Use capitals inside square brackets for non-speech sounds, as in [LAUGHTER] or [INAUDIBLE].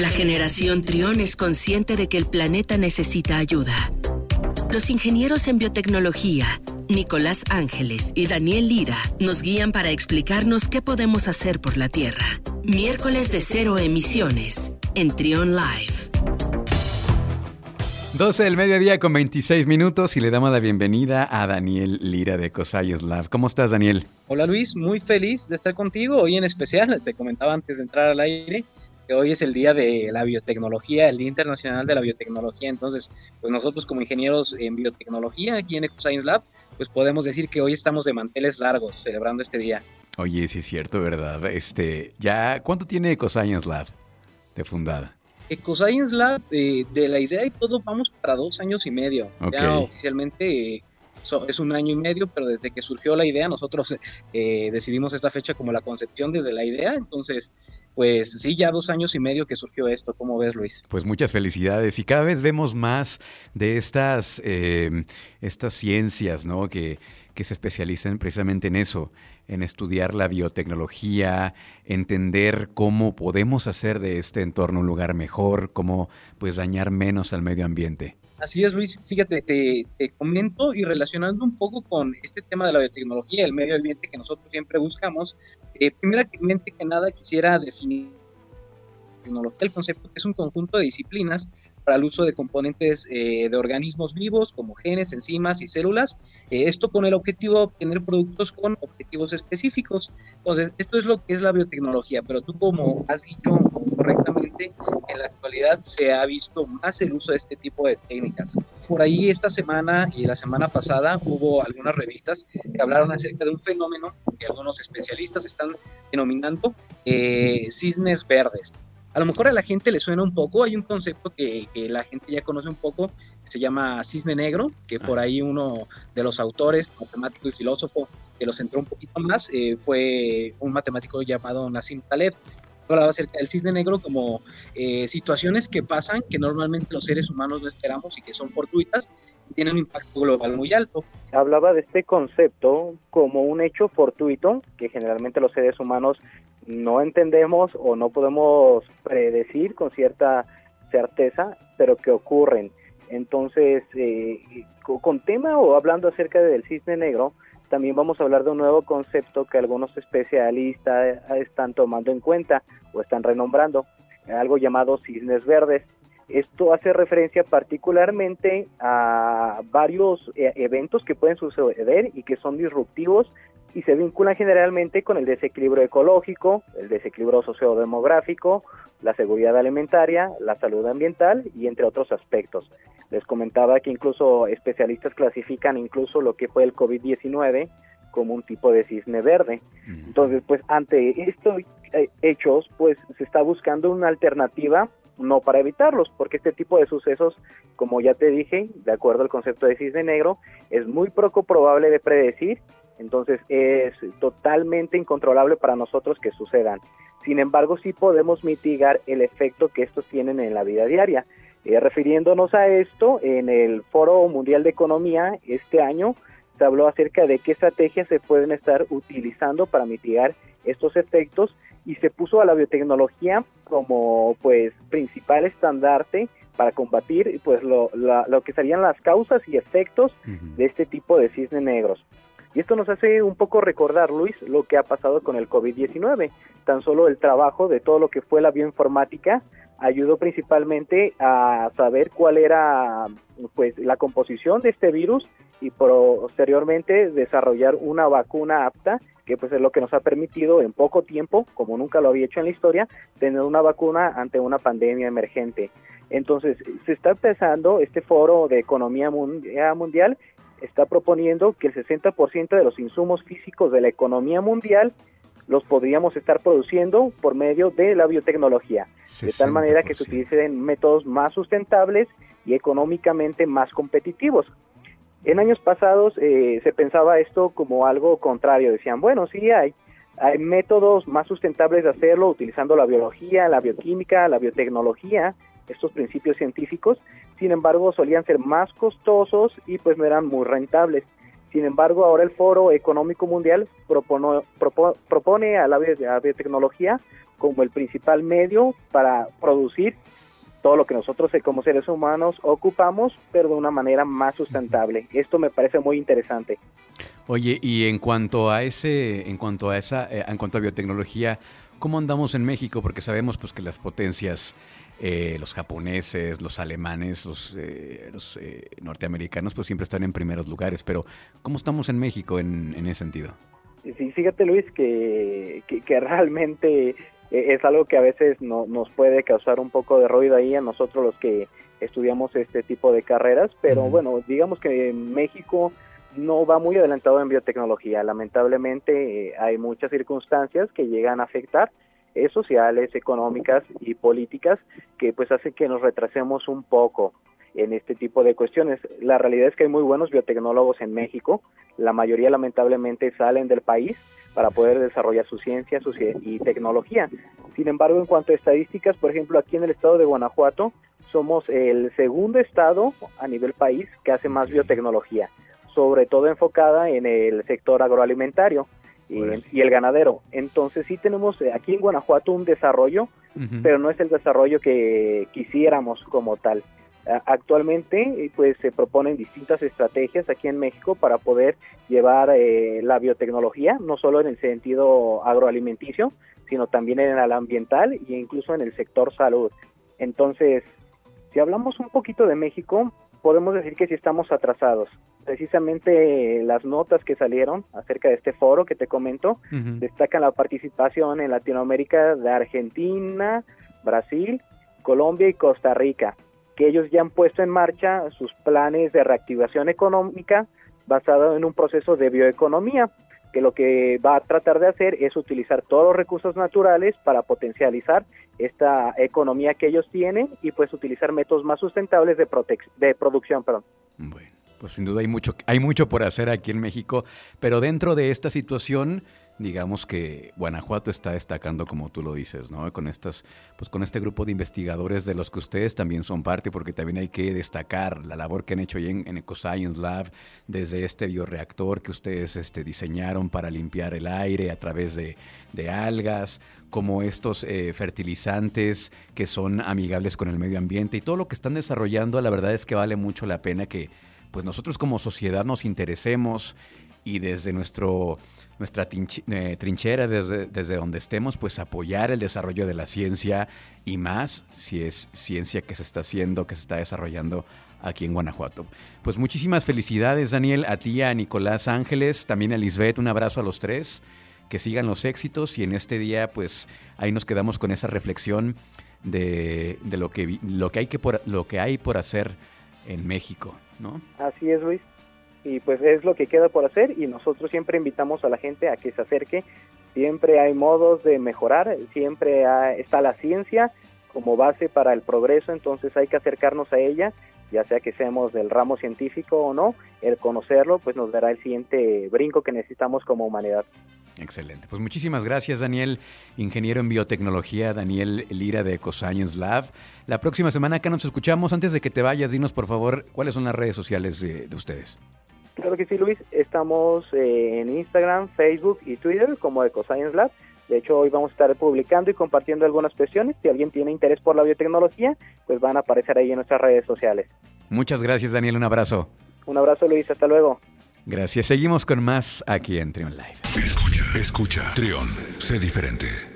La generación Trión es consciente de que el planeta necesita ayuda. Los ingenieros en biotecnología, Nicolás Ángeles y Daniel Lira, nos guían para explicarnos qué podemos hacer por la Tierra. Miércoles de cero emisiones en Trión Live. 12 del mediodía con 26 minutos y le damos la bienvenida a Daniel Lira de Cosayos Lab. ¿Cómo estás, Daniel? Hola Luis, muy feliz de estar contigo hoy en especial. Te comentaba antes de entrar al aire que hoy es el día de la biotecnología, el Día Internacional de la Biotecnología. Entonces, pues nosotros como ingenieros en biotecnología aquí en EcoScience Lab, pues podemos decir que hoy estamos de manteles largos celebrando este día. Oye, sí es cierto, ¿verdad? Este, ya, ¿cuánto tiene EcoScience Lab de fundada? EcoScience Lab, eh, de la idea y todo, vamos para dos años y medio. Ya oficialmente eh, es un año y medio, pero desde que surgió la idea, nosotros [LAUGHS] eh, decidimos esta fecha como la concepción desde la idea. Entonces, pues sí, ya dos años y medio que surgió esto. ¿Cómo ves, Luis? Pues muchas felicidades. Y cada vez vemos más de estas, estas ciencias, ¿no? Que, que se especializan precisamente en eso, en estudiar la biotecnología, entender cómo podemos hacer de este entorno un lugar mejor, cómo pues dañar menos al medio ambiente. Así es, Luis. Fíjate, te, comento y relacionando un poco con este tema de la biotecnología, el medio ambiente que nosotros siempre buscamos, eh, primeramente que nada quisiera definir tecnología, el concepto que es un conjunto de disciplinas para el uso de componentes eh, de organismos vivos como genes, enzimas y células. Eh, esto con el objetivo de obtener productos con objetivos específicos. Entonces, esto es lo que es la biotecnología, pero tú como has dicho correctamente, en la actualidad se ha visto más el uso de este tipo de técnicas. Por ahí esta semana y la semana pasada hubo algunas revistas que hablaron acerca de un fenómeno que algunos especialistas están denominando eh, cisnes verdes. A lo mejor a la gente le suena un poco, hay un concepto que, la gente ya conoce un poco, que se llama cisne negro, que por ah. ahí uno de los autores, matemático y filósofo, que los entró un poquito más, eh, fue un matemático llamado Nassim Taleb. Hablaba acerca del cisne negro como eh, situaciones que pasan que normalmente los seres humanos no esperamos y que son fortuitas y tienen un impacto global muy alto. Hablaba de este concepto como un hecho fortuito que generalmente los seres humanos no entendemos o no podemos predecir con cierta certeza, pero que ocurren. Entonces, eh, con tema o hablando acerca del cisne negro, también vamos a hablar de un nuevo concepto que algunos especialistas están tomando en cuenta o están renombrando, algo llamado cisnes verdes. Esto hace referencia particularmente a varios eh, eventos que pueden suceder y que son disruptivos y se vinculan generalmente con el desequilibrio ecológico, el desequilibrio sociodemográfico, la seguridad alimentaria, la salud ambiental y entre otros aspectos. Les comentaba que incluso especialistas clasifican incluso lo que fue el COVID-19 como un tipo de cisne verde. Entonces, pues ante estos eh, hechos, pues se está buscando una alternativa no para evitarlos, porque este tipo de sucesos, como ya te dije, de acuerdo al concepto de cisne negro, es muy poco probable de predecir entonces es totalmente incontrolable para nosotros que sucedan. Sin embargo, sí podemos mitigar el efecto que estos tienen en la vida diaria. Eh, refiriéndonos a esto, en el Foro Mundial de Economía este año se habló acerca de qué estrategias se pueden estar utilizando para mitigar estos efectos y se puso a la biotecnología como pues principal estandarte para combatir pues lo, lo que serían las causas y efectos de este tipo de cisne negros. Y esto nos hace un poco recordar, Luis, lo que ha pasado con el COVID-19. Tan solo el trabajo de todo lo que fue la bioinformática ayudó principalmente a saber cuál era pues la composición de este virus y posteriormente desarrollar una vacuna apta que pues es lo que nos ha permitido en poco tiempo, como nunca lo había hecho en la historia, tener una vacuna ante una pandemia emergente. Entonces, se está empezando este foro de economía mundial está proponiendo que el 60% de los insumos físicos de la economía mundial los podríamos estar produciendo por medio de la biotecnología, de tal manera que se utilicen métodos más sustentables y económicamente más competitivos. En años pasados eh, se pensaba esto como algo contrario, decían, bueno, sí hay, hay métodos más sustentables de hacerlo utilizando la biología, la bioquímica, la biotecnología, estos principios científicos, sin embargo solían ser más costosos y pues no eran muy rentables. Sin embargo, ahora el Foro Económico Mundial propone a la, biotecnología como el principal medio para producir todo lo que nosotros eh, como seres humanos ocupamos, pero de una manera más sustentable. Esto me parece muy interesante. Oye, y en cuanto a ese, en cuanto a esa, eh, en cuanto a biotecnología, ¿cómo andamos en México? Porque sabemos pues que las potencias, eh, los japoneses, los alemanes, los, los norteamericanos, pues siempre están en primeros lugares. Pero ¿cómo estamos en México en, ese sentido? Sí, fíjate Luis que, que realmente e-, es algo que a veces no, nos puede causar un poco de ruido ahí a nosotros los que estudiamos este tipo de carreras, pero bueno, digamos que México no va muy adelantado en biotecnología. Lamentablemente eh, hay muchas circunstancias que llegan a afectar eh, sociales, económicas y políticas que pues hacen que nos retrasemos un poco en este tipo de cuestiones. La realidad es que hay muy buenos biotecnólogos en México, la mayoría lamentablemente salen del país para poder desarrollar su ciencia su, y tecnología. Sin embargo, en cuanto a estadísticas, por ejemplo, aquí en el estado de Guanajuato somos el segundo estado a nivel país que hace más biotecnología, sobre todo enfocada en el sector agroalimentario y, el ganadero. Entonces sí tenemos eh, aquí en Guanajuato un desarrollo, pero no es el desarrollo que quisiéramos como tal. Actualmente, eh, pues se proponen distintas estrategias aquí en México para poder llevar eh, la biotecnología, no solo en el sentido agroalimenticio, sino también en el ambiental e incluso en el sector salud. Entonces, si hablamos un poquito de México, podemos decir que sí estamos atrasados. Precisamente las notas que salieron acerca de este foro que te comento destacan la participación en Latinoamérica de Argentina, Brasil, Colombia y Costa Rica que ellos ya han puesto en marcha sus planes de reactivación económica basado en un proceso de bioeconomía, que lo que va a tratar de hacer es utilizar todos los recursos naturales para potencializar esta economía que ellos tienen y pues utilizar métodos más sustentables de, de producción. Perdón. Bueno, pues sin duda hay mucho, hay mucho por hacer aquí en México, pero dentro de esta situación digamos que Guanajuato está destacando como tú lo dices, ¿no? Con estas, pues con este grupo de investigadores de los que ustedes también son parte, porque también hay que destacar la labor que han hecho en, en EcoScience Lab, desde este bioreactor que ustedes este, diseñaron para limpiar el aire a través de, algas, como estos eh, fertilizantes que son amigables con el medio ambiente y todo lo que están desarrollando, la verdad es que vale mucho la pena que pues nosotros como sociedad nos interesemos y desde nuestro nuestra eh, trinchera desde, desde donde estemos, pues apoyar el desarrollo de la ciencia y más si es ciencia que se está haciendo, que se está desarrollando aquí en Guanajuato. Pues muchísimas felicidades, Daniel, a ti, a Nicolás Ángeles, también a Lisbeth, un abrazo a los tres, que sigan los éxitos y en este día, pues ahí nos quedamos con esa reflexión de, de lo, que, lo, que hay que por, lo que hay por hacer en México, ¿no? Así es, Luis. Y pues es lo que queda por hacer y nosotros siempre invitamos a la gente a que se acerque, siempre hay modos de mejorar, siempre está la ciencia como base para el progreso, entonces hay que acercarnos a ella, ya sea que seamos del ramo científico o no, el conocerlo pues nos dará el siguiente brinco que necesitamos como humanidad. Excelente. Pues muchísimas gracias, Daniel, ingeniero en biotecnología, Daniel Lira de EcoScience Lab. La próxima semana acá nos escuchamos. Antes de que te vayas, dinos por favor cuáles son las redes sociales de ustedes. Claro que sí, Luis. Estamos eh, en Instagram, Facebook y Twitter como EcoScience Lab. De hecho, hoy vamos a estar publicando y compartiendo algunas cuestiones. Si alguien tiene interés por la biotecnología, pues van a aparecer ahí en nuestras redes sociales. Muchas gracias, Daniel. Un abrazo. Un abrazo, Luis. Hasta luego. Gracias. Seguimos con más aquí en Trion Live. Escucha, escucha. Trion, sé diferente.